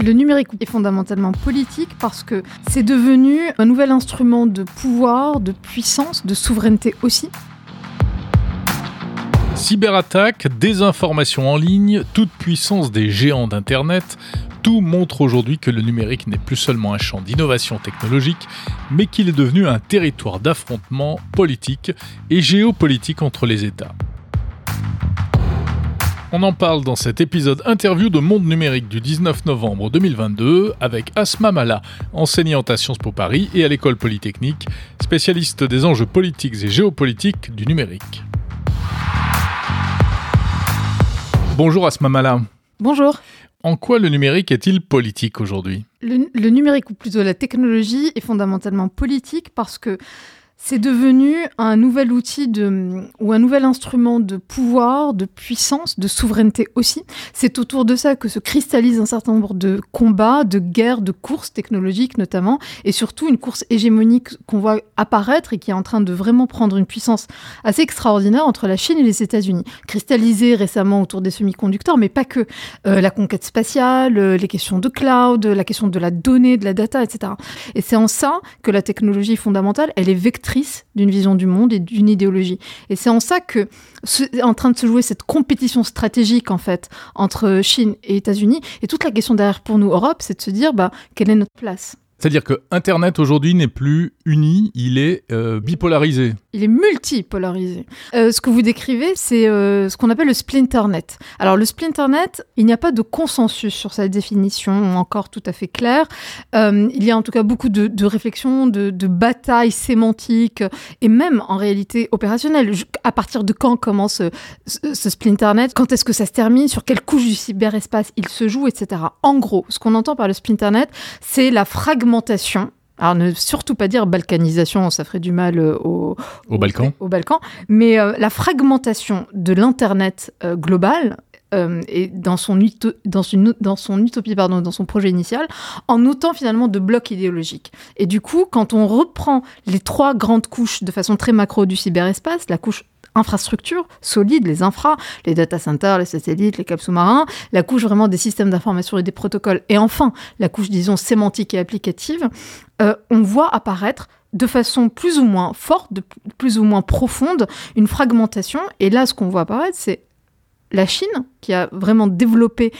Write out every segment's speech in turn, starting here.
Le numérique est fondamentalement politique parce que c'est devenu un nouvel instrument de pouvoir, de puissance, de souveraineté aussi. Cyberattaque, désinformation en ligne, toute puissance des géants d'Internet, tout montre aujourd'hui que le numérique n'est plus seulement un champ d'innovation technologique, mais qu'il est devenu un territoire d'affrontement politique et géopolitique entre les États. On en parle dans cet épisode interview de Monde Numérique du 19 novembre 2022 avec Asma Mala, enseignante à Sciences Po Paris et à l'École Polytechnique, spécialiste des enjeux politiques et géopolitiques du numérique. Bonjour Asma Mala. Bonjour. En quoi le numérique est-il politique aujourd'hui? Le, le numérique, ou plutôt la technologie, est fondamentalement politique parce que c'est devenu un nouvel outil de, ou un nouvel instrument de pouvoir, de puissance, de souveraineté aussi. C'est autour de ça que se cristallise un certain nombre de combats, de guerres, de courses technologiques notamment, et surtout une course hégémonique qu'on voit apparaître et qui est en train de vraiment prendre une puissance assez extraordinaire entre la Chine et les États-Unis. Cristallisée récemment autour des semi-conducteurs, mais pas que. Euh, la conquête spatiale, euh, les questions de cloud, la question de la donnée, de la data, etc. Et c'est en ça que la technologie fondamentale, elle est vectrice d'une vision du monde et d'une idéologie. Et c'est en ça que en train de se jouer cette compétition stratégique en fait entre Chine et États-Unis. Et toute la question derrière pour nous Europe, c'est de se dire bah quelle est notre place? C'est-à-dire que Internet aujourd'hui n'est plus uni, il est euh, bipolarisé. Il est multipolarisé. Euh, ce que vous décrivez, c'est euh, ce qu'on appelle le splinternet. Alors le splinternet, il n'y a pas de consensus sur sa définition encore tout à fait claire. il y a en tout cas beaucoup de, réflexions, de, de, batailles sémantiques et même en réalité opérationnelles. À partir de quand commence ce, ce splinternet? Quand est-ce que ça se termine? Sur quelle couche du cyberespace il se joue, etc. En gros, ce qu'on entend par le splinternet, c'est la fragmentation alors ne surtout pas dire balkanisation, ça ferait du mal euh, au, au, Balkan. Au, Balkan. Mais euh, la fragmentation de l'Internet euh, global et dans son, dans, une, dans son utopie, pardon, dans son projet initial, en autant finalement de blocs idéologiques. Et du coup, quand on reprend les trois grandes couches de façon très macro du cyberespace, la couche infrastructures solides, les infra, les data centers, les satellites, les câbles sous-marins, la couche vraiment des systèmes d'information et des protocoles, et enfin la couche, disons, sémantique et applicative, euh, on voit apparaître de façon plus ou moins forte, de plus ou moins profonde, une fragmentation. Et là, ce qu'on voit apparaître, c'est la Chine, qui a vraiment développé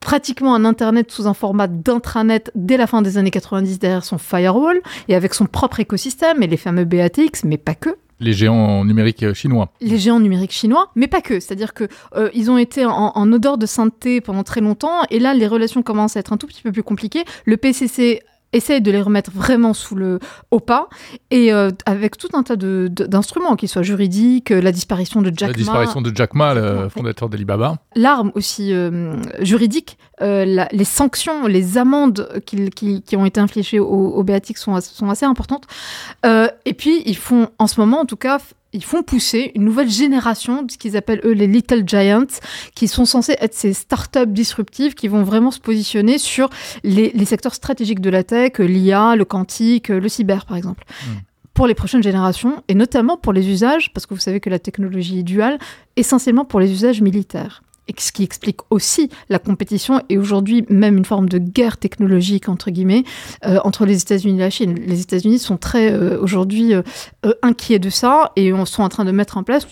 pratiquement un Internet sous un format d'intranet dès la fin des années 90 derrière son firewall et avec son propre écosystème et les fameux BATX, mais pas que. Les géants numériques chinois. Les géants numériques chinois, mais pas que. C'est-à-dire que euh, ils ont été en, odeur de sainteté pendant très longtemps, et là les relations commencent à être un tout petit peu plus compliquées. Le PCC essaye de les remettre vraiment sous le haut pas, et euh, avec tout un tas d'instruments, qu'ils soient juridiques, euh, la disparition de Jack Ma. La disparition de Jack Ma, le fondateur d'Alibaba. L'arme aussi euh, juridique, les sanctions, les amendes qui, qui, ont été infligées aux, aux BATX sont, sont assez importantes. et puis, ils font, en ce moment en tout cas, ils font pousser une nouvelle génération de ce qu'ils appellent eux les Little Giants, qui sont censés être ces startups disruptives qui vont vraiment se positionner sur les, secteurs stratégiques de la tech, l'IA, le quantique, le cyber par exemple. Hmm. Pour les prochaines générations, et notamment pour les usages, parce que vous savez que la technologie est duale, essentiellement pour les usages militaires ce qui explique aussi la compétition et aujourd'hui même une forme de guerre technologique entre guillemets euh, entre les États-Unis et la Chine. Les États-Unis sont très euh, aujourd'hui euh, inquiets de ça et on sont en train de mettre en place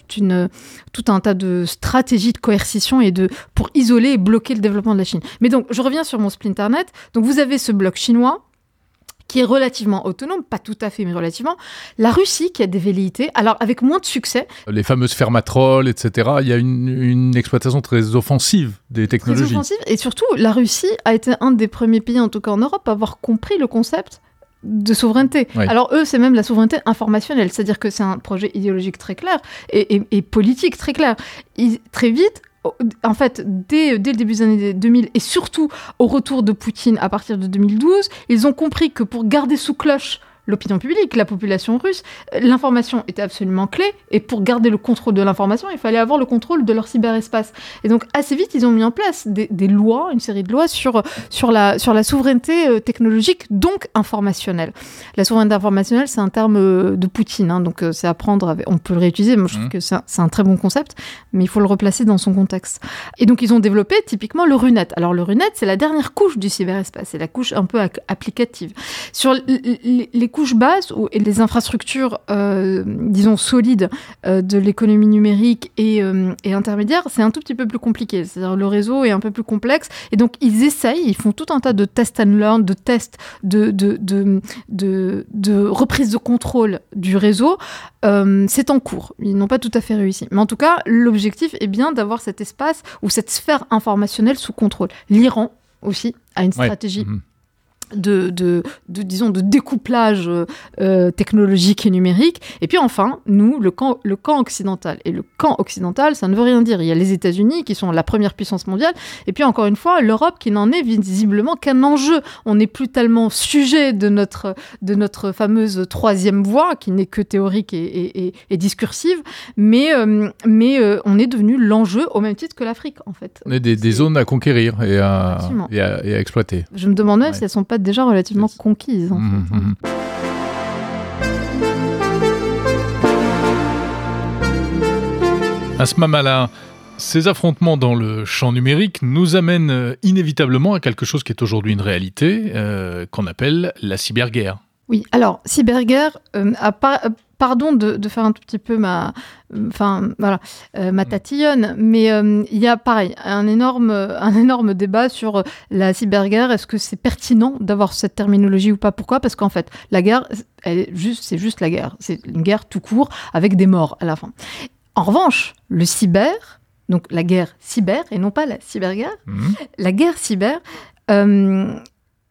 tout un tas de stratégies de coercition et de pour isoler et bloquer le développement de la Chine. Mais donc je reviens sur mon splinternet. Donc vous avez ce bloc chinois qui est relativement autonome, pas tout à fait, mais relativement. La Russie, qui a des velléités, alors avec moins de succès. Les fameuses fermatrolles, etc. Il y a une, exploitation très offensive des technologies. Très offensive, et surtout, la Russie a été un des premiers pays, en tout cas en Europe, à avoir compris le concept de souveraineté. Alors eux, c'est même la souveraineté informationnelle, c'est-à-dire que c'est un projet idéologique très clair et, et politique très clair. Ils, très vite, en fait, dès, le début des années 2000 et surtout au retour de Poutine à partir de 2012, ils ont compris que pour garder sous cloche l'opinion publique, la population russe. L'information était absolument clé, et pour garder le contrôle de l'information, il fallait avoir le contrôle de leur cyberespace. Et donc, assez vite, ils ont mis en place des, lois, une série de lois sur, sur, la, sur la souveraineté euh, technologique, donc informationnelle. La souveraineté informationnelle, c'est un terme euh, de Poutine, hein, donc c'est à prendre, on peut le réutiliser, moi je trouve mmh. que c'est un, très bon concept, mais il faut le replacer dans son contexte. Et donc, ils ont développé typiquement le RUNET. Alors, le RUNET, c'est la dernière couche du cyberespace, c'est la couche un peu applicative. Sur les, couches basses et les infrastructures, euh, disons, solides euh, de l'économie numérique euh, et, intermédiaire, c'est un tout petit peu plus compliqué. C'est-à-dire le réseau est un peu plus complexe. Et donc, ils essayent, ils font tout un tas de test and learn, de tests, de, de, de, de, reprise de contrôle du réseau. c'est en cours. Ils n'ont pas tout à fait réussi. Mais en tout cas, l'objectif est bien d'avoir cet espace ou cette sphère informationnelle sous contrôle. L'Iran aussi a une stratégie. Mhm de, de, disons, de découplage euh, technologique et numérique. Et puis enfin, nous, le camp, le camp occidental. Et le camp occidental, ça ne veut rien dire. Il y a les États-Unis qui sont la première puissance mondiale. Et puis encore une fois, l'Europe qui n'en est visiblement qu'un enjeu. On n'est plus tellement sujet de notre, de notre fameuse troisième voie, qui n'est que théorique et, et, discursive, mais, euh, mais euh, on est devenu l'enjeu au même titre que l'Afrique, en fait. On est des, des zones à conquérir et à, et à, exploiter. Je me demandais si elles sont pas déjà relativement conquise. En mmh, fait. À ce moment-là, ces affrontements dans le champ numérique nous amènent euh, inévitablement à quelque chose qui est aujourd'hui une réalité, euh, qu'on appelle la cyberguerre. Oui, alors, cyberguerre, euh, à part, pardon de, faire un tout petit peu ma, enfin voilà, euh, ma mm. tatillonne, mais euh, il y a pareil un énorme, un énorme débat sur la cyberguerre. Est-ce que c'est pertinent d'avoir cette terminologie ou pas? Pourquoi? Parce qu'en fait, la guerre, juste, c'est juste la guerre. C'est une guerre tout court avec des morts à la fin. En revanche, le cyber, donc la guerre cyber et non pas la cyberguerre, mm. la guerre cyber, euh,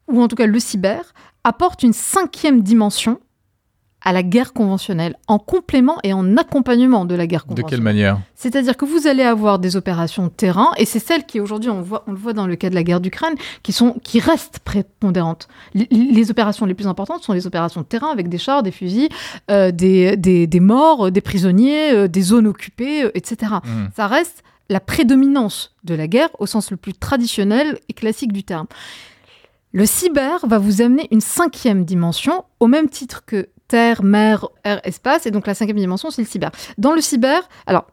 ou en tout cas le cyber, apporte une cinquième dimension à la guerre conventionnelle, en complément et en accompagnement de la guerre conventionnelle. De quelle manière? C'est-à-dire que vous allez avoir des opérations de terrain, et c'est celles qui aujourd'hui, on, voit, on le voit dans le cas de la guerre d'Ukraine, qui, sont, qui restent prépondérantes. Les, opérations les plus importantes sont les opérations de terrain avec des chars, des fusils, euh, des, des, morts, des prisonniers, euh, des zones occupées, euh, etc. Mmh. Ça reste la prédominance de la guerre au sens le plus traditionnel et classique du terme. Le cyber va vous amener une cinquième dimension, au même titre que terre, mer, air, espace. Et donc la cinquième dimension, c'est le cyber. Dans le cyber, alors,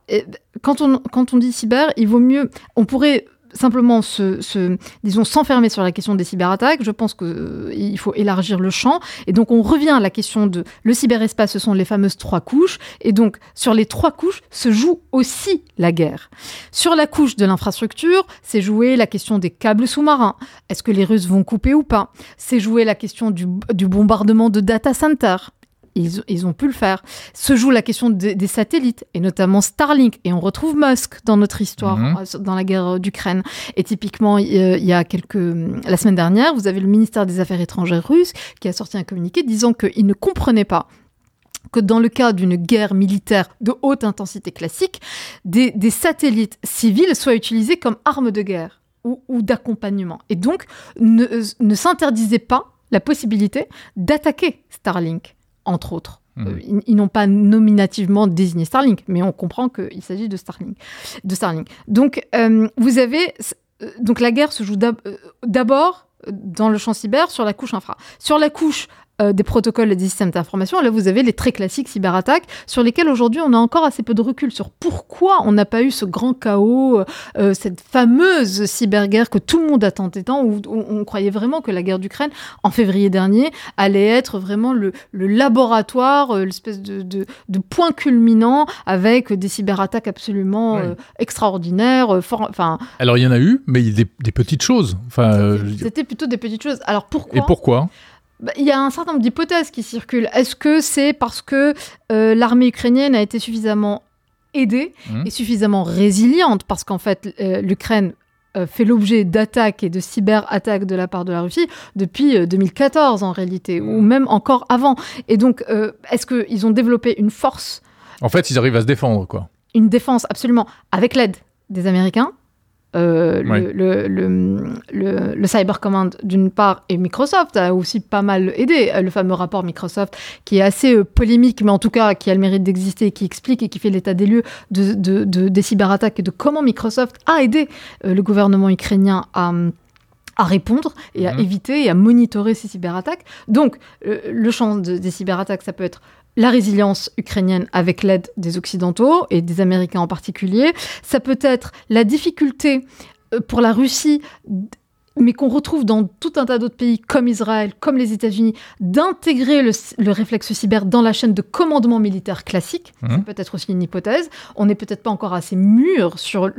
quand on, quand on dit cyber, il vaut mieux, on pourrait simplement se, disons, s'enfermer sur la question des cyberattaques. Je pense qu'il euh, faut élargir le champ. Et donc, on revient à la question de le cyberespace, ce sont les fameuses trois couches. Et donc, sur les trois couches se joue aussi la guerre. Sur la couche de l'infrastructure, c'est jouer la question des câbles sous-marins. Est-ce que les Russes vont couper ou pas? C'est jouer la question du, du bombardement de data centers ils, ont pu le faire. Se joue la question des satellites, et notamment Starlink. Et on retrouve Musk dans notre histoire, mhm. euh, dans la guerre d'Ukraine. Et typiquement, il y a quelques... La semaine dernière, vous avez le ministère des Affaires étrangères russe qui a sorti un communiqué disant qu'il ne comprenait pas que dans le cas d'une guerre militaire de haute intensité classique, des, satellites civils soient utilisés comme armes de guerre ou, d'accompagnement. Et donc, ne, ne s'interdisait pas la possibilité d'attaquer Starlink entre autres. Hmm. Euh, ils, n'ont pas nominativement désigné Starlink, mais on comprend qu'il s'agit de Starlink. De Starlink. Donc, euh, vous avez. Euh, donc, la guerre se joue d'abord dans le champ cyber sur la couche infra. Sur la couche euh, des protocoles et des systèmes d'information. Là, vous avez les très classiques cyberattaques sur lesquels aujourd'hui on a encore assez peu de recul sur pourquoi on n'a pas eu ce grand chaos, euh, cette fameuse cyberguerre que tout le monde attendait tant, où, on croyait vraiment que la guerre d'Ukraine en février dernier allait être vraiment le, laboratoire, euh, l'espèce de, de, point culminant avec des cyberattaques absolument extraordinaires. Enfin. Alors il y en a eu, mais il y a des, petites choses. Enfin, c'était plutôt des petites choses. Alors pourquoi Et pourquoi? Il y a un certain nombre d'hypothèses qui circulent. Est-ce que c'est parce que euh, l'armée ukrainienne a été suffisamment aidée mmh. et suffisamment résiliente? Parce qu'en fait, euh, l'Ukraine euh, fait l'objet d'attaques et de cyberattaques de la part de la Russie depuis 2014 en réalité, ou mmh. même encore avant. Et donc, est-ce qu'ils ont développé une force? En fait, ils arrivent à se défendre, quoi. Une défense, absolument, avec l'aide des Américains, euh, le, le, le, Cyber Command d'une part et Microsoft a aussi pas mal aidé. Le fameux rapport Microsoft qui est assez polémique, mais en tout cas qui a le mérite d'exister, qui explique et qui fait l'état des lieux de, de, des cyberattaques et de comment Microsoft a aidé le gouvernement ukrainien à à répondre et à mhm. éviter et à monitorer ces cyberattaques. Donc, le champ des cyberattaques, ça peut être la résilience ukrainienne avec l'aide des Occidentaux et des Américains en particulier. Ça peut être la difficulté euh, pour la Russie mais qu'on retrouve dans tout un tas d'autres pays comme Israël, comme les États-Unis, d'intégrer le, réflexe cyber dans la chaîne de commandement militaire classique. Mmh. Ça peut être aussi une hypothèse. On n'est peut-être pas encore assez mûr sur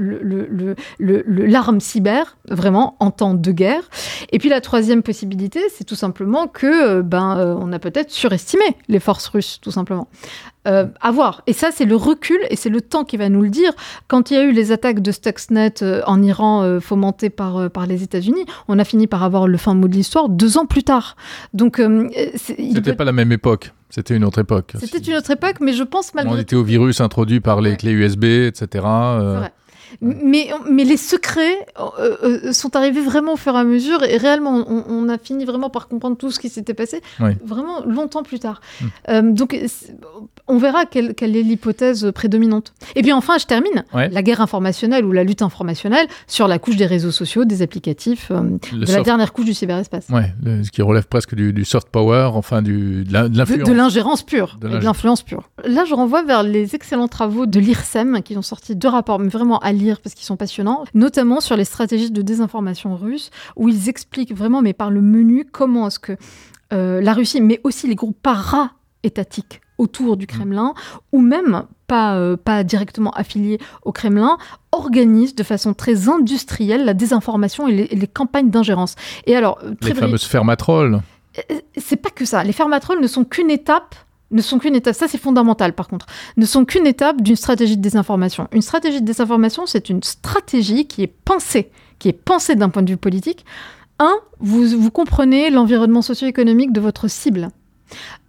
l'arme cyber, vraiment, en temps de guerre. Et puis la troisième possibilité, c'est tout simplement que euh, ben, euh, on a peut-être surestimé les forces russes, tout simplement euh, à voir. Et ça, c'est le recul et c'est le temps qui va nous le dire. Quand il y a eu les attaques de Stuxnet euh, en Iran euh, fomentées par, euh, par les États-Unis, on a fini par avoir le fin mot de l'histoire deux ans plus tard. Donc, c'était peut... pas la même époque. C'était une autre époque. C'était une autre époque, mais je pense malgré. On était au virus introduit par les clés USB, etc. Vrai. Mais, mais les secrets euh, euh, sont arrivés vraiment au fur et à mesure et réellement, on, a fini vraiment par comprendre tout ce qui s'était passé vraiment longtemps plus tard. Hmm. Euh, donc, on verra quelle, quelle est l'hypothèse prédominante. Et puis enfin, je termine. La guerre informationnelle ou la lutte informationnelle sur la couche des réseaux sociaux, des applicatifs, de la dernière couche du cyberespace. Oui, ce qui relève presque du, soft power, enfin du, de l'influence. De, l'ingérence pure, de l'influence pure. Là, je renvoie vers les excellents travaux de l'IRSEM qui ont sorti deux rapports, mais vraiment à lire parce qu'ils sont passionnants, notamment sur les stratégies de désinformation russes, où ils expliquent vraiment, mais par le menu, comment est-ce que euh, la Russie, mais aussi les groupes para-étatiques autour du Kremlin, ou même pas, euh, pas directement affiliés au Kremlin, organisent de façon très industrielle la désinformation et les, campagnes d'ingérence. Et alors, euh, les fameuses fermatrolles. C'est pas que ça. Les fermatrolles ne sont qu'une étape ne sont qu'une étape, ça c'est fondamental par contre, ne sont qu'une étape d'une stratégie de désinformation. Une stratégie de désinformation, c'est une stratégie qui est pensée, qui est pensée d'un point de vue politique. Un, vous, vous comprenez l'environnement socio-économique de votre cible.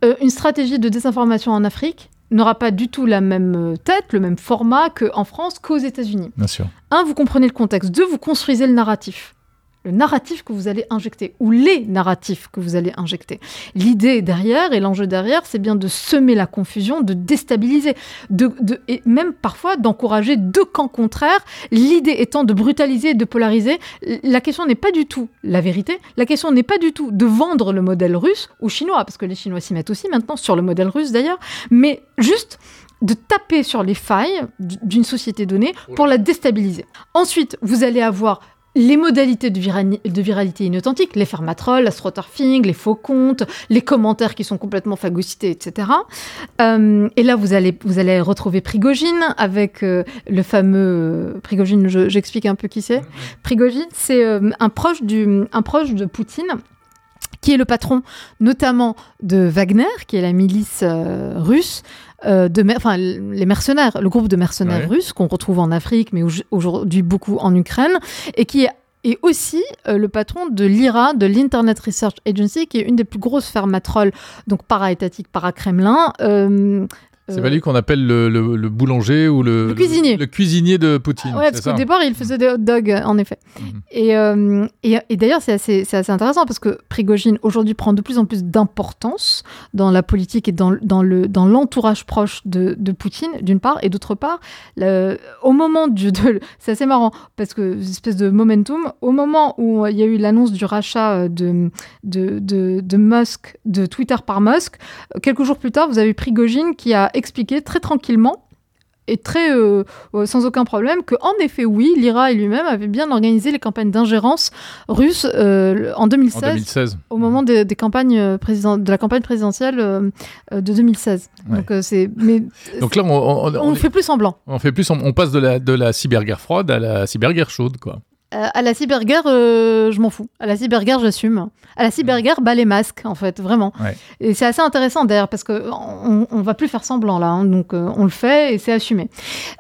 Euh, une stratégie de désinformation en Afrique n'aura pas du tout la même euh, tête, le même format qu'en France, qu'aux États-Unis. Bien sûr. Un, vous comprenez le contexte. Deux, vous construisez le narratif le narratif que vous allez injecter, ou les narratifs que vous allez injecter. L'idée derrière et l'enjeu derrière, c'est bien de semer la confusion, de déstabiliser, de, et même parfois d'encourager deux camps contraires, l'idée étant de brutaliser et de polariser. La question n'est pas du tout la vérité, la question n'est pas du tout de vendre le modèle russe ou chinois, parce que les Chinois s'y mettent aussi maintenant, sur le modèle russe d'ailleurs, mais juste de taper sur les failles d'une société donnée pour la déstabiliser. Ensuite, vous allez avoir les modalités de, viralité inauthentique, les fermatrolles, l'astroturfing, les faux comptes, les commentaires qui sont complètement phagocytés, etc. Euh, et là, vous allez, vous allez retrouver Prigogine avec euh, le fameux... Euh, Prigogine, j'explique un peu qui c'est. Prigogine, c'est un, proche du, un proche de Poutine qui est le patron notamment de Wagner, qui est la milice russe, euh, de enfin, les mercenaires, le groupe de mercenaires russes qu'on retrouve en Afrique, mais aujourd'hui beaucoup en Ukraine, et qui est aussi euh, le patron de l'IRA, de l'Internet Research Agency, qui est une des plus grosses fermatrolles, donc para-étatiques, para-Kremlin, euh, c'est pas lui qu'on appelle le, boulanger ou le, cuisinier. Le, cuisinier de Poutine. Ouais, parce qu'au départ, il faisait des hot dogs, en effet. Mhm. Euh, et, et, d'ailleurs, c'est assez, assez, intéressant parce que Prigogine, aujourd'hui, prend de plus en plus d'importance dans la politique et dans, dans l'entourage proche de, de Poutine, d'une part, et d'autre part, au moment du. C'est assez marrant parce que, espèce de momentum, au moment où il y a eu l'annonce du rachat de, de, de, de Musk, de Twitter par Musk, quelques jours plus tard, vous avez Prigogine qui a expliquer très tranquillement et très euh, euh, sans aucun problème que en effet oui, l'IRA lui-même avait bien organisé les campagnes d'ingérence russes euh, en, 2016, au moment des, campagnes président, de la campagne présidentielle de 2016. Donc c'est mais donc là on, on, fait plus semblant. On fait plus on passe de la de la cyberguerre froide à la cyberguerre chaude quoi. Euh, à la cyberguerre, euh, je m'en fous. À la cyberguerre, j'assume. À la cyberguerre, bah les masques, en fait, vraiment. Ouais. Et c'est assez intéressant d'ailleurs parce que on, on va plus faire semblant là, hein, donc euh, on le fait et c'est assumé.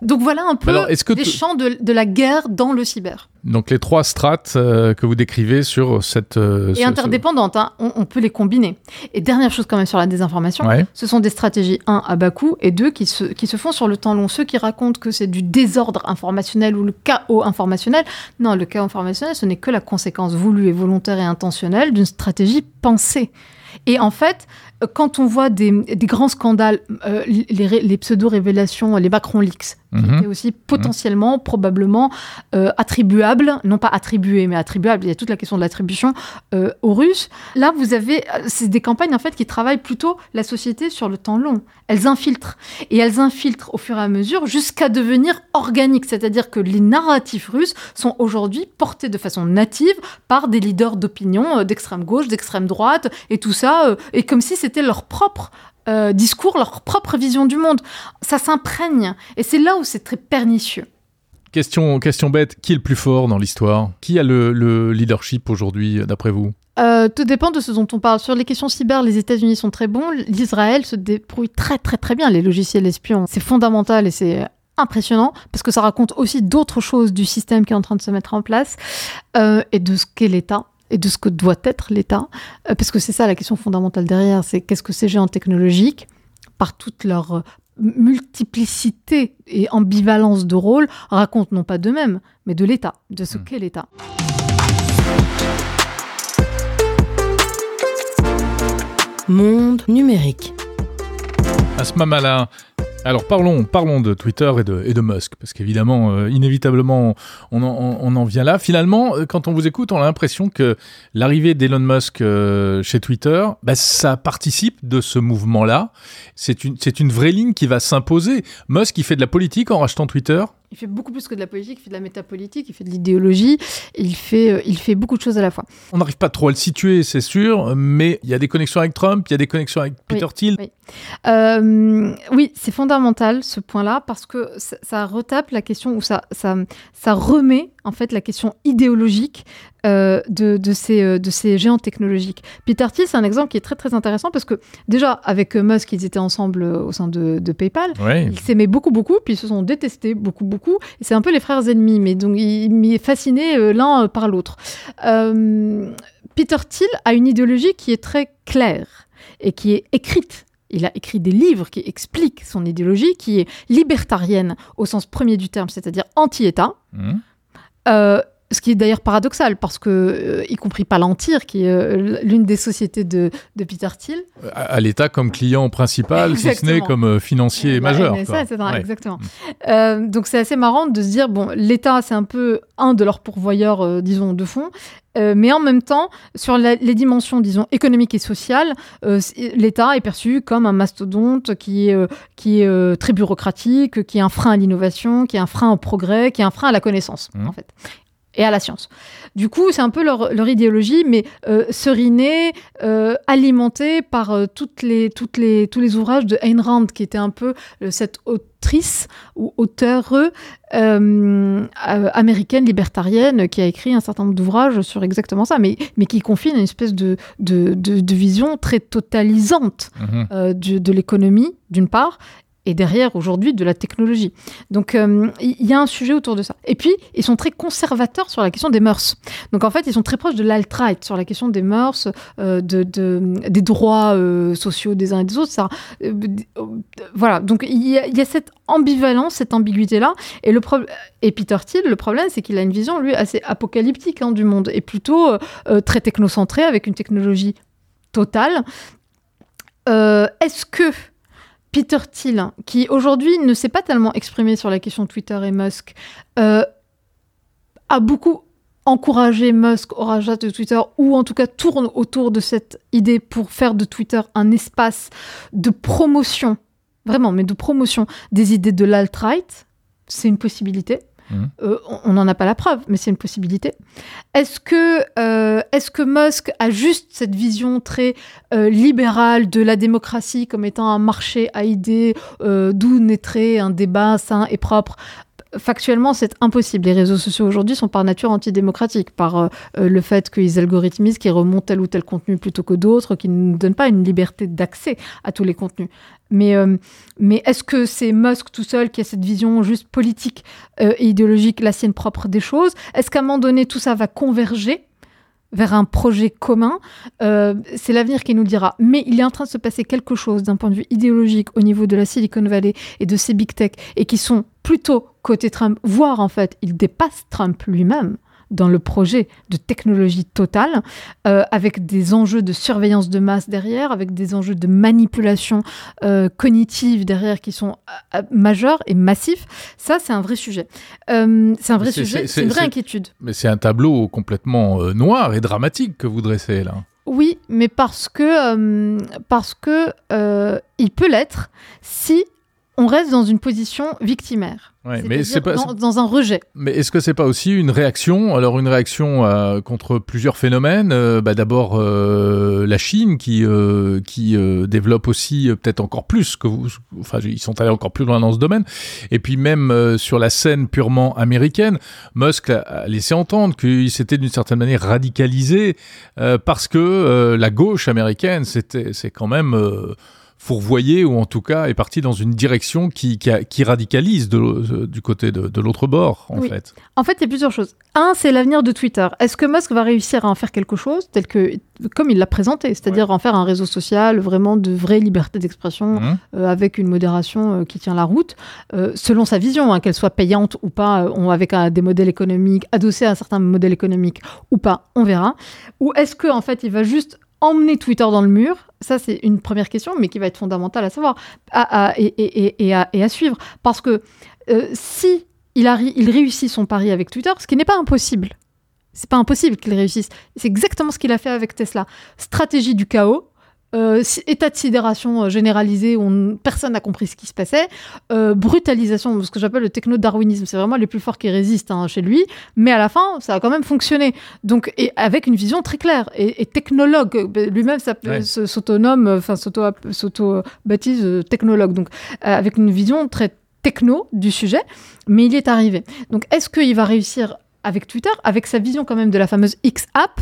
Donc voilà un peu Alors, est-ce que les champs de, de la guerre dans le cyber. Donc les trois strates euh, que vous décrivez sur cette... Et ce- interdépendantes, hein, on, on peut les combiner. Et dernière chose quand même sur la désinformation, Ouais. ce sont des stratégies, un, à bas coût, et deux, qui se, qui se font sur le temps long. Ceux qui racontent que c'est du désordre informationnel ou le chaos informationnel, non, le chaos informationnel, ce n'est que la conséquence voulue et volontaire et intentionnelle d'une stratégie pensée. Et en fait, euh, quand on voit des, grands scandales, euh, les, les pseudo-révélations, les Macron Leaks, qui Mhm. étaient aussi potentiellement, probablement euh, attribuables, non pas attribués, mais attribuables, il y a toute la question de l'attribution euh, aux Russes. Là, vous avez, euh, c'est des campagnes en fait qui travaillent plutôt la société sur le temps long. Elles infiltrent. Et elles infiltrent au fur et à mesure jusqu'à devenir organiques. C'est-à-dire que les narratifs russes sont aujourd'hui portés de façon native par des leaders d'opinion euh, d'extrême gauche, d'extrême droite, et tout ça, et comme si c'était leur propre euh, discours, leur propre vision du monde. Ça s'imprègne. Et c'est là où c'est très pernicieux. Question, question bête, qui est le plus fort dans l'histoire? Qui a le, le leadership aujourd'hui, d'après vous? Euh, tout dépend de ce dont on parle. Sur les questions cyber, les États-Unis sont très bons. L'Israël se débrouille très très très bien. Les logiciels espions, c'est fondamental et c'est impressionnant parce que ça raconte aussi d'autres choses du système qui est en train de se mettre en place euh, et de ce qu'est l'État et de ce que doit être l'État. Euh, parce que c'est ça la question fondamentale derrière, c'est qu'est-ce que ces géants technologiques, par toute leur euh, multiplicité et ambivalence de rôle, racontent non pas d'eux-mêmes, mais de l'État, de ce Mm. qu'est l'État. Monde numérique. À ce moment-là, alors parlons, parlons de Twitter et de, et de Musk, parce qu'évidemment, euh, inévitablement, on en, on- en vient là. Finalement, euh, quand on vous écoute, on a l'impression que l'arrivée d'Elon Musk euh, chez Twitter, bah, ça participe de ce mouvement-là. C'est une, c'est une vraie ligne qui va s'imposer. Musk, il fait de la politique en rachetant Twitter. Il fait beaucoup plus que de la politique, il fait de la métapolitique, il fait de l'idéologie, il fait, euh, il fait beaucoup de choses à la fois. On n'arrive pas trop à le situer, c'est sûr, mais il y a des connexions avec Trump, il y a des connexions avec Peter Thiel. oui. Euh, oui, c'est fondamental ce point-là parce que ça, ça retape la question ou ça, ça, ça remet en fait la question idéologique euh, de, de, ces, euh, de ces géants technologiques. Peter Thiel, c'est un exemple qui est très très intéressant parce que déjà avec euh, Musk, ils étaient ensemble au sein de, de PayPal. Ouais. Ils s'aimaient beaucoup, beaucoup, puis ils se sont détestés beaucoup, beaucoup. Et c'est un peu les frères ennemis, mais donc ils m'y fascinés l'un par l'autre. Euh, Peter Thiel a une idéologie qui est très claire et qui est écrite. Il a écrit des livres qui expliquent son idéologie, qui est libertarienne au sens premier du terme, c'est-à-dire anti-État. Mhm. Euh, ce qui est d'ailleurs paradoxal, parce que, euh, y compris Palantir, qui est euh, l'une des sociétés de, de Peter Thiel, À, à l'État comme client principal, si ce n'est comme euh, financier Bah, majeur. Etc., Ouais. exactement. Euh, donc c'est assez marrant de se dire, bon, l'État, c'est un peu un de leurs pourvoyeurs, euh, disons, de fonds, euh, mais en même temps, sur la- les dimensions, disons, économiques et sociales, euh, l'État est perçu comme un mastodonte qui est, euh, qui est euh, très bureaucratique, qui est un frein à l'innovation, qui est un frein au progrès, qui est un frein à la connaissance, Mhm. en fait. Et à la science. Du coup, c'est un peu leur, leur idéologie, mais euh, serinée, euh, alimentée par euh, toutes les, toutes les, tous les ouvrages de Ayn Rand, qui était un peu cette autrice ou auteure américaine libertarienne qui a écrit un certain nombre d'ouvrages sur exactement ça, mais, mais qui confine à une espèce de, de, de- de vision très totalisante Mhm. de, de l'économie, d'une part, et derrière, aujourd'hui, de la technologie. Donc, euh, il y a un sujet autour de ça. Et puis, ils sont très conservateurs sur la question des mœurs. Donc, en fait, ils sont très proches de l'alt-right sur la question des mœurs, euh, de, de- des droits euh, sociaux des uns et des autres. Voilà. Donc, il y, a, cette ambivalence, cette ambiguïté-là. Et, le et Peter Thiel, le problème, c'est qu'il a une vision, lui, assez apocalyptique hein, du monde, et plutôt très technocentrée, avec une technologie totale. Est-ce que Peter Thiel, qui aujourd'hui ne s'est pas tellement exprimé sur la question Twitter et Musk, euh, a beaucoup encouragé Musk au rachat de Twitter, ou en tout cas tourne autour de cette idée pour faire de Twitter un espace de promotion, vraiment, mais de promotion des idées de l'alt-right, c'est une possibilité. Mhm. Euh, on n'en a pas la preuve, mais c'est une possibilité. Est-ce que, euh, est-ce que Musk a juste cette vision très euh, libérale de la démocratie comme étant un marché à idées d'où naîtrait un débat sain et propre factuellement, c'est impossible. Les réseaux sociaux aujourd'hui sont par nature antidémocratiques, par euh, euh, le fait qu'ils algorithmisent, qu'ils remontent tel ou tel contenu plutôt que d'autres, qui ne nous donnent pas une liberté d'accès à tous les contenus. Mais, euh, mais est-ce que c'est Musk tout seul qui a cette vision juste politique et idéologique, la sienne propre des choses? Est-ce qu'à un moment donné, tout ça va converger vers un projet commun, euh, c'est l'avenir qui nous le dira. Mais il est en train de se passer quelque chose d'un point de vue idéologique au niveau de la Silicon Valley et de ces big tech, et qui sont plutôt côté Trump, voire en fait, il dépasse Trump lui-même dans le projet de technologie totale, euh, avec des enjeux de surveillance de masse derrière, avec des enjeux de manipulation euh, cognitive derrière qui sont euh, majeurs et massifs. Ça, c'est un vrai sujet. c'est un vrai sujet, c'est une vraie inquiétude. Mais c'est un tableau complètement noir et dramatique que vous dressez là. Oui, mais parce que, parce que il peut l'être si on reste dans une position victimaire. mais c'est pas dans, un rejet. Mais est-ce que c'est pas aussi une réaction Alors une réaction euh, contre plusieurs phénomènes. Euh, bah, d'abord euh, la Chine qui qui développe aussi peut-être encore plus que vous. Enfin ils sont allés encore plus loin dans ce domaine. Et puis même sur la scène purement américaine, Musk a laissé entendre qu'il s'était d'une certaine manière radicalisé parce que la gauche américaine c'était c'est quand même fourvoyé ou en tout cas est parti dans une direction qui, qui, radicalise de, du côté de, l'autre bord, en fait. En fait, il y a plusieurs choses. Un, c'est l'avenir de Twitter. Est-ce que Musk va réussir à en faire quelque chose tel que, comme il l'a présenté, c'est-à-dire en faire un réseau social vraiment de vraie liberté d'expression mmh. euh, avec une modération euh, qui tient la route, euh, selon sa vision, hein, qu'elle soit payante ou pas, avec des modèles économiques adossés à un certain modèle économique ou pas, on verra. Ou est-ce que en fait, il va juste emmener Twitter dans le mur Ça, c'est une première question, mais qui va être fondamentale à savoir et, à, suivre. Parce que euh, si il, il réussit son pari avec Twitter, ce qui n'est pas impossible, c'est pas impossible qu'il réussisse. C'est exactement ce qu'il a fait avec Tesla. Stratégie du chaos, euh, état de sidération euh, généralisé où personne n'a compris ce qui se passait, euh, brutalisation, ce que j'appelle le techno-darwinisme, c'est vraiment les plus forts qui résistent hein, chez lui, mais à la fin, ça a quand même fonctionné. Donc, et avec une vision très claire. Et, technologue, lui-même s'autonome, enfin s'auto-baptise technologue, donc avec une vision très techno du sujet, mais il y est arrivé. Donc, est-ce qu'il va réussir avec Twitter, avec sa vision quand même de la fameuse X-App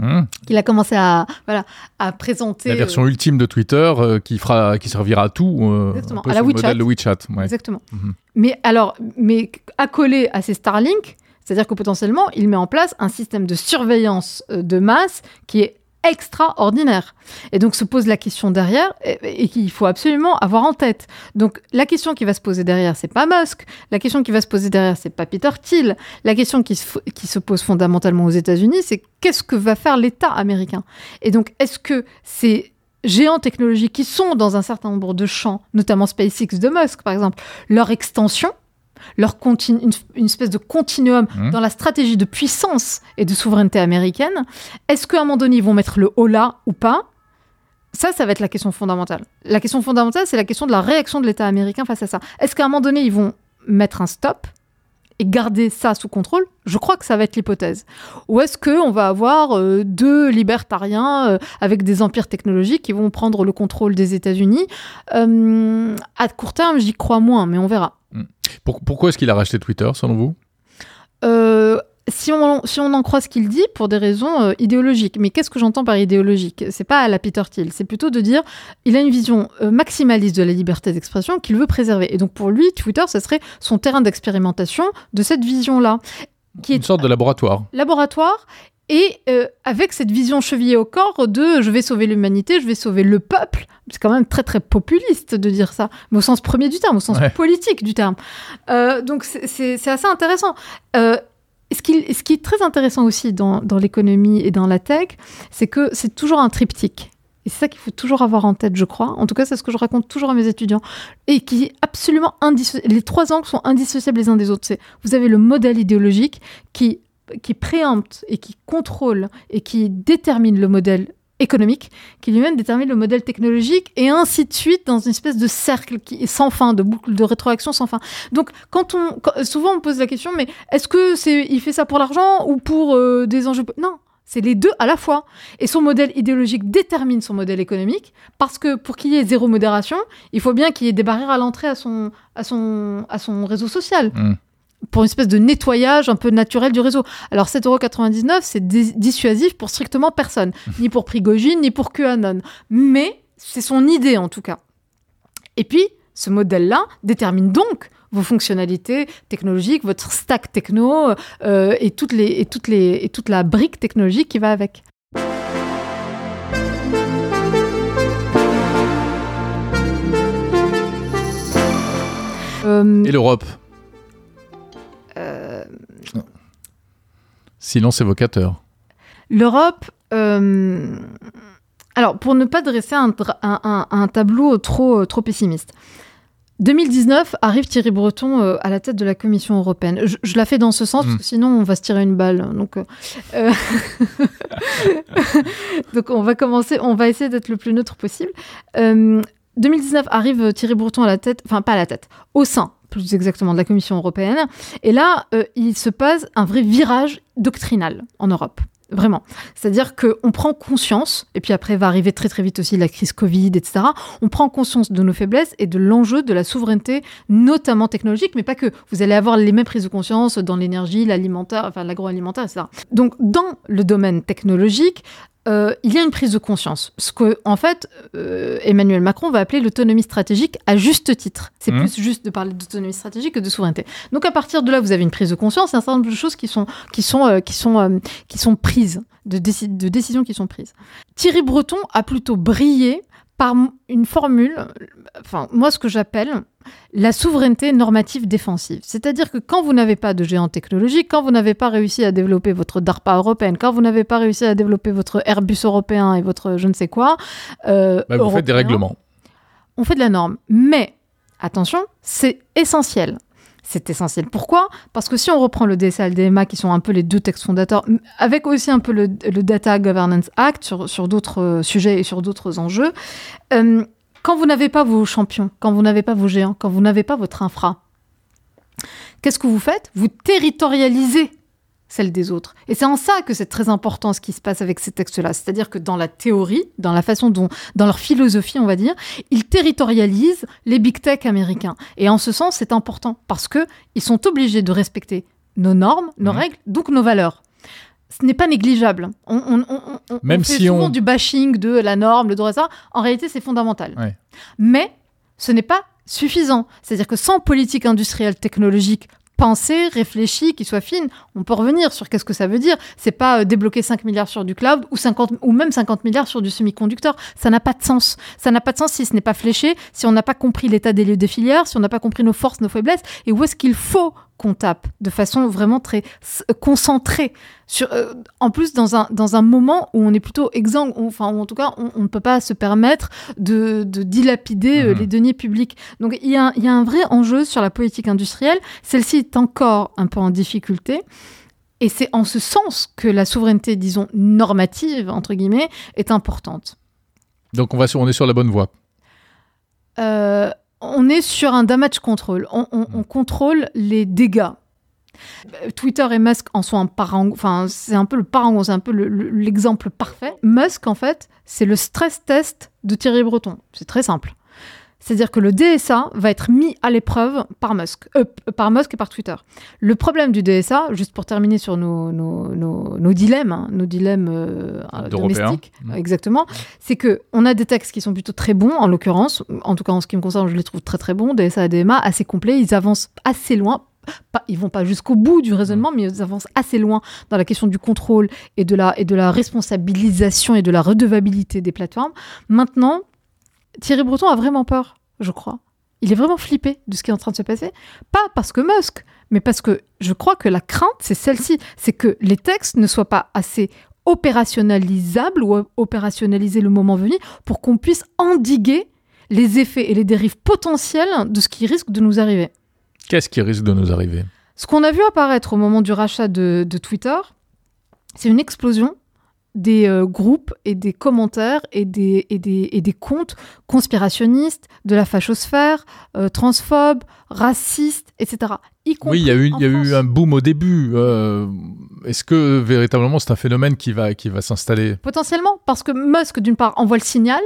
Mmh. qu'il a commencé à, voilà, à présenter. La version euh, ultime de Twitter euh, qui, fera, qui servira à tout. Euh, Exactement, à la WeChat. Modèle de WeChat Exactement. Mmh. Mais alors, mais accolé à ces Starlink, c'est-à-dire que potentiellement, il met en place un système de surveillance de masse qui est extraordinaire. Et donc se pose la question derrière et, qu'il faut absolument avoir en tête. Donc la question qui va se poser derrière, c'est pas Musk. La question qui va se poser derrière, c'est pas Peter Thiel. La question qui se, qui se pose fondamentalement aux États-Unis, c'est qu'est-ce que va faire l'État américain? Et donc est-ce que ces géants technologiques qui sont dans un certain nombre de champs, notamment SpaceX de Musk par exemple, leur extension leur une, une, espèce de continuum mmh. dans la stratégie de puissance et de souveraineté américaine. Est-ce qu'à un moment donné, ils vont mettre le haut là ou pas? Ça, ça va être la question fondamentale. La question fondamentale, c'est la question de la réaction de l'État américain face à ça. Est-ce qu'à un moment donné, ils vont mettre un stop et garder ça sous contrôle? Je crois que ça va être l'hypothèse. Ou est-ce qu'on va avoir euh, deux libertariens euh, avec des empires technologiques qui vont prendre le contrôle des États-Unis? Euh, À court terme, j'y crois moins, mais on verra. Pourquoi est-ce qu'il a racheté Twitter, selon vous? Euh, si on, si on en croit ce qu'il dit, pour des raisons euh, idéologiques. Mais qu'est-ce que j'entends par idéologique? C'est pas à la Peter Thiel, c'est plutôt de dire il a une vision euh, maximaliste de la liberté d'expression qu'il veut préserver. Et donc pour lui, Twitter, ce serait son terrain d'expérimentation de cette vision-là. Qui une sorte de laboratoire. Laboratoire et euh, avec cette vision chevillée au corps de je vais sauver l'humanité, je vais sauver le peuple, c'est quand même très très populiste de dire ça, mais au sens premier du terme, au sens politique du terme. Euh, donc c'est assez intéressant. Euh, ce qui, ce qui, est très intéressant aussi dans, dans l'économie et dans la tech, c'est que c'est toujours un triptyque. Et c'est ça qu'il faut toujours avoir en tête, je crois. En tout cas, c'est ce que je raconte toujours à mes étudiants. Et qui est absolument indissociable. Les trois angles sont indissociables les uns des autres. C'est, vous avez le modèle idéologique qui qui préempte et qui contrôle et qui détermine le modèle économique, qui lui-même détermine le modèle technologique, et ainsi de suite dans une espèce de cercle qui est sans fin, de boucle de rétroaction sans fin. Donc, quand on, souvent on pose la question, mais est-ce que c'est, il fait ça pour l'argent ou pour euh, des enjeux Non, c'est les deux à la fois. Et son modèle idéologique détermine son modèle économique, parce que pour qu'il y ait zéro modération, il faut bien qu'il y ait des barrières à l'entrée à son, à son, à son réseau social. Mmh. Pour une espèce de nettoyage un peu naturel du réseau. Alors 7,99€, c'est dissuasif pour strictement personne, ni pour Prigogine, ni pour QAnon. Mais c'est son idée en tout cas. Et puis, ce modèle-là détermine donc vos fonctionnalités technologiques, votre stack techno euh, et, toutes les, et, toutes les, et toute la brique technologique qui va avec. Euh, et l'Europe? Silence évocateur. L'Europe, alors pour ne pas dresser un, un tableau trop, trop pessimiste, 2019 arrive Thierry Breton euh, à la tête de la Commission européenne. Je, la fais dans ce sens, parce que hmm. sinon on va se tirer une balle. Donc, euh, euh, donc on va commencer, on va essayer d'être le plus neutre possible. 2019 arrive Thierry Breton à la tête, enfin pas à la tête, au sein plus exactement de la Commission européenne. Et là, il se passe un vrai virage doctrinal en Europe. Vraiment. C'est-à-dire qu'on prend conscience, et puis après va arriver très très vite aussi la crise Covid, etc. On prend conscience de nos faiblesses et de l'enjeu de la souveraineté, notamment technologique, mais pas que. Vous allez avoir les mêmes prises de conscience dans l'énergie, l'alimentaire, enfin l'agroalimentaire, etc. Donc dans le domaine technologique, euh, il y a une prise de conscience. Ce que, en fait, euh, Emmanuel Macron va appeler l'autonomie stratégique à juste titre. C'est mmh. plus juste de parler d'autonomie stratégique que de souveraineté. Donc, à partir de là, vous avez une prise de conscience un certain nombre de choses qui sont, qui sont, euh, qui sont, qui sont prises, de, de décisions qui sont prises. Thierry Breton a plutôt brillé par une formule, enfin, moi, ce que j'appelle la souveraineté normative défensive. C'est-à-dire que quand vous n'avez pas de géant technologique, quand vous n'avez pas réussi à développer votre DARPA européenne, quand vous n'avez pas réussi à développer votre Airbus européen et votre je ne sais quoi... Euh, bah, vous faites des règlements. On fait de la norme. Mais, attention, c'est essentiel. C'est essentiel. Pourquoi? Parce que si on reprend le DSA et le DMA, qui sont un peu les deux textes fondateurs, avec aussi un peu le, Data Governance Act sur, sur d'autres euh, sujets et sur d'autres enjeux, euh, quand vous n'avez pas vos champions, quand vous n'avez pas vos géants, quand vous n'avez pas votre infra, qu'est-ce que vous faites? Vous territorialisez celle des autres. Et c'est en ça que c'est très important ce qui se passe avec ces textes-là. C'est-à-dire que dans la théorie, dans la façon dont, dans leur philosophie, on va dire, ils territorialisent les big tech américains. Et en ce sens, c'est important parce que ils sont obligés de respecter nos normes, nos mmh. règles, donc nos valeurs ce n'est pas négligeable. On, Même fait si souvent du bashing de la norme, le droit, ça. En réalité, c'est fondamental. Mais ce n'est pas suffisant. C'est-à-dire que sans politique industrielle technologique pensée, réfléchie, qui soit fine, on peut revenir sur qu'est-ce que ça veut dire. C'est pas euh, débloquer 5 milliards sur du cloud ou 50 ou même 50 milliards sur du semi-conducteur. Ça n'a pas de sens. Ça n'a pas de sens si ce n'est pas fléché, si on n'a pas compris l'état des lieux des filières, si on n'a pas compris nos forces, nos faiblesses et où est-ce qu'il faut qu'on tape de façon vraiment très concentrée. Sur, euh, en plus, dans un, dans un moment où on est plutôt exempt, enfin, en tout cas, on ne peut pas se permettre de, de dilapider euh, mmh. les deniers publics. Donc, il y, a, y a un vrai enjeu sur la politique industrielle. Celle-ci est encore un peu en difficulté. Et c'est en ce sens que la souveraineté, disons, normative, entre guillemets, est importante. Donc, on, va sur, on est sur la bonne voie. Euh, on est sur un damage control. On, mm. contrôle les dégâts. Twitter et Musk en sont un parent, enfin c'est un peu le parent, c'est un peu l'exemple parfait. Musk en fait, c'est le stress test de Thierry Breton. C'est très simple. C'est-à-dire que le DSA va être mis à l'épreuve par Musk, euh, par Musk et par Twitter. Le problème du DSA, juste pour terminer sur nos, nos, dilemmes, hein, nos dilemmes euh, domestiques, mmh. exactement, c'est que on a des textes qui sont plutôt très bons, en l'occurrence, en tout cas en ce qui me concerne, je les trouve très très bons, DSA et DMA, assez complets, ils avancent assez loin, pas, ils vont pas jusqu'au bout du raisonnement, mais ils avancent assez loin dans la question du contrôle et de la, et de la responsabilisation et de la redevabilité des plateformes. Maintenant, Thierry Breton a vraiment peur, je crois. Il est vraiment flippé de ce qui est en train de se passer. Pas parce que Musk, mais parce que je crois que la crainte, c'est celle-ci. C'est que les textes ne soient pas assez opérationnalisables ou opérationnalisés le moment venu pour qu'on puisse endiguer les effets et les dérives potentielles de ce qui risque de nous arriver. Qu'est-ce qui risque de nous arriver? Ce qu'on a vu apparaître au moment du rachat de Twitter, c'est une explosion des euh, groupes et des commentaires et des, et des, et des comptes conspirationnistes, de la fachosphère, euh, transphobes, racistes, etc. oui, il y, a eu, y a eu un boom au début. Euh, est-ce que véritablement c'est un phénomène qui va, qui va s'installer? Potentiellement, parce que Musk, d'une part, envoie le signal,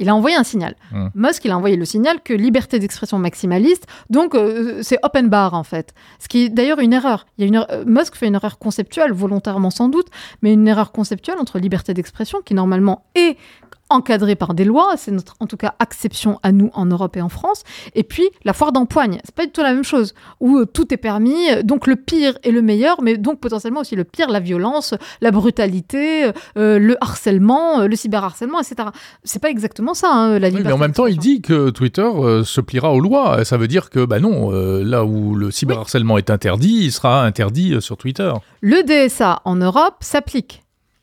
Il a envoyé un signal. Hmm. Musk, il a envoyé le signal que liberté d'expression maximaliste, donc euh, c'est open bar en fait. Ce qui est d'ailleurs une erreur. Il y a une er- euh, Musk fait une erreur conceptuelle, volontairement sans doute, mais une erreur conceptuelle entre liberté d'expression, qui normalement est encadrée par des lois, c'est notre en tout cas acception à nous en Europe et en France, et puis la foire d'empoigne, c'est pas du tout la même chose, où euh, tout est permis, euh, donc le pire est le meilleur, mais donc potentiellement aussi le pire, la violence, la brutalité, euh, le harcèlement, le cyberharcèlement, etc. C'est pas exactement ça, hein, la Oui, liberté. mais en même temps, il dit que Twitter se pliera aux lois. Ça veut dire que, bah non, là où le cyberharcèlement est interdit, il sera interdit sur Twitter. Le DSA en Europe s'applique.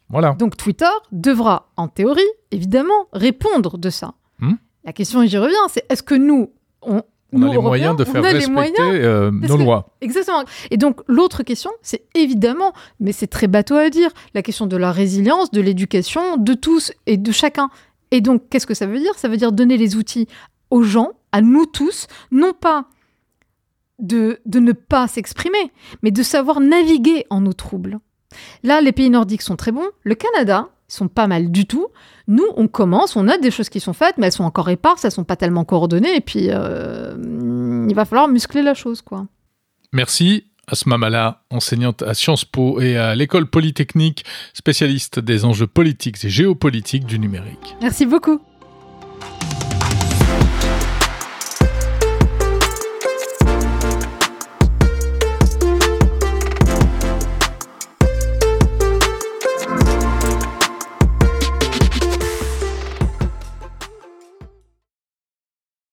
Voilà. Donc Twitter devra, en théorie, évidemment, répondre de ça. Hmm. La question, et j'y reviens, c'est est-ce que nous, on, On nous, a les moyens de faire respecter moyens euh, nos que- lois. Exactement. Et donc, l'autre question, c'est évidemment, mais c'est très bateau à dire, la question de la résilience, de l'éducation, de tous et de chacun. Et donc, qu'est-ce que ça veut dire? Ça veut dire donner les outils aux gens, à nous tous, non pas de, de ne pas s'exprimer, mais de savoir naviguer en eau trouble. Là, les pays nordiques sont très bons. Le Canada, ils sont pas mal du tout. Nous, on commence, on a des choses qui sont faites, mais elles sont encore éparses, elles sont pas tellement coordonnées. Et puis, euh, il va falloir muscler la chose, quoi. Merci. Asma Mala, enseignante à Sciences Po et à l'école polytechnique, spécialiste des enjeux politiques et géopolitiques du numérique. Merci beaucoup.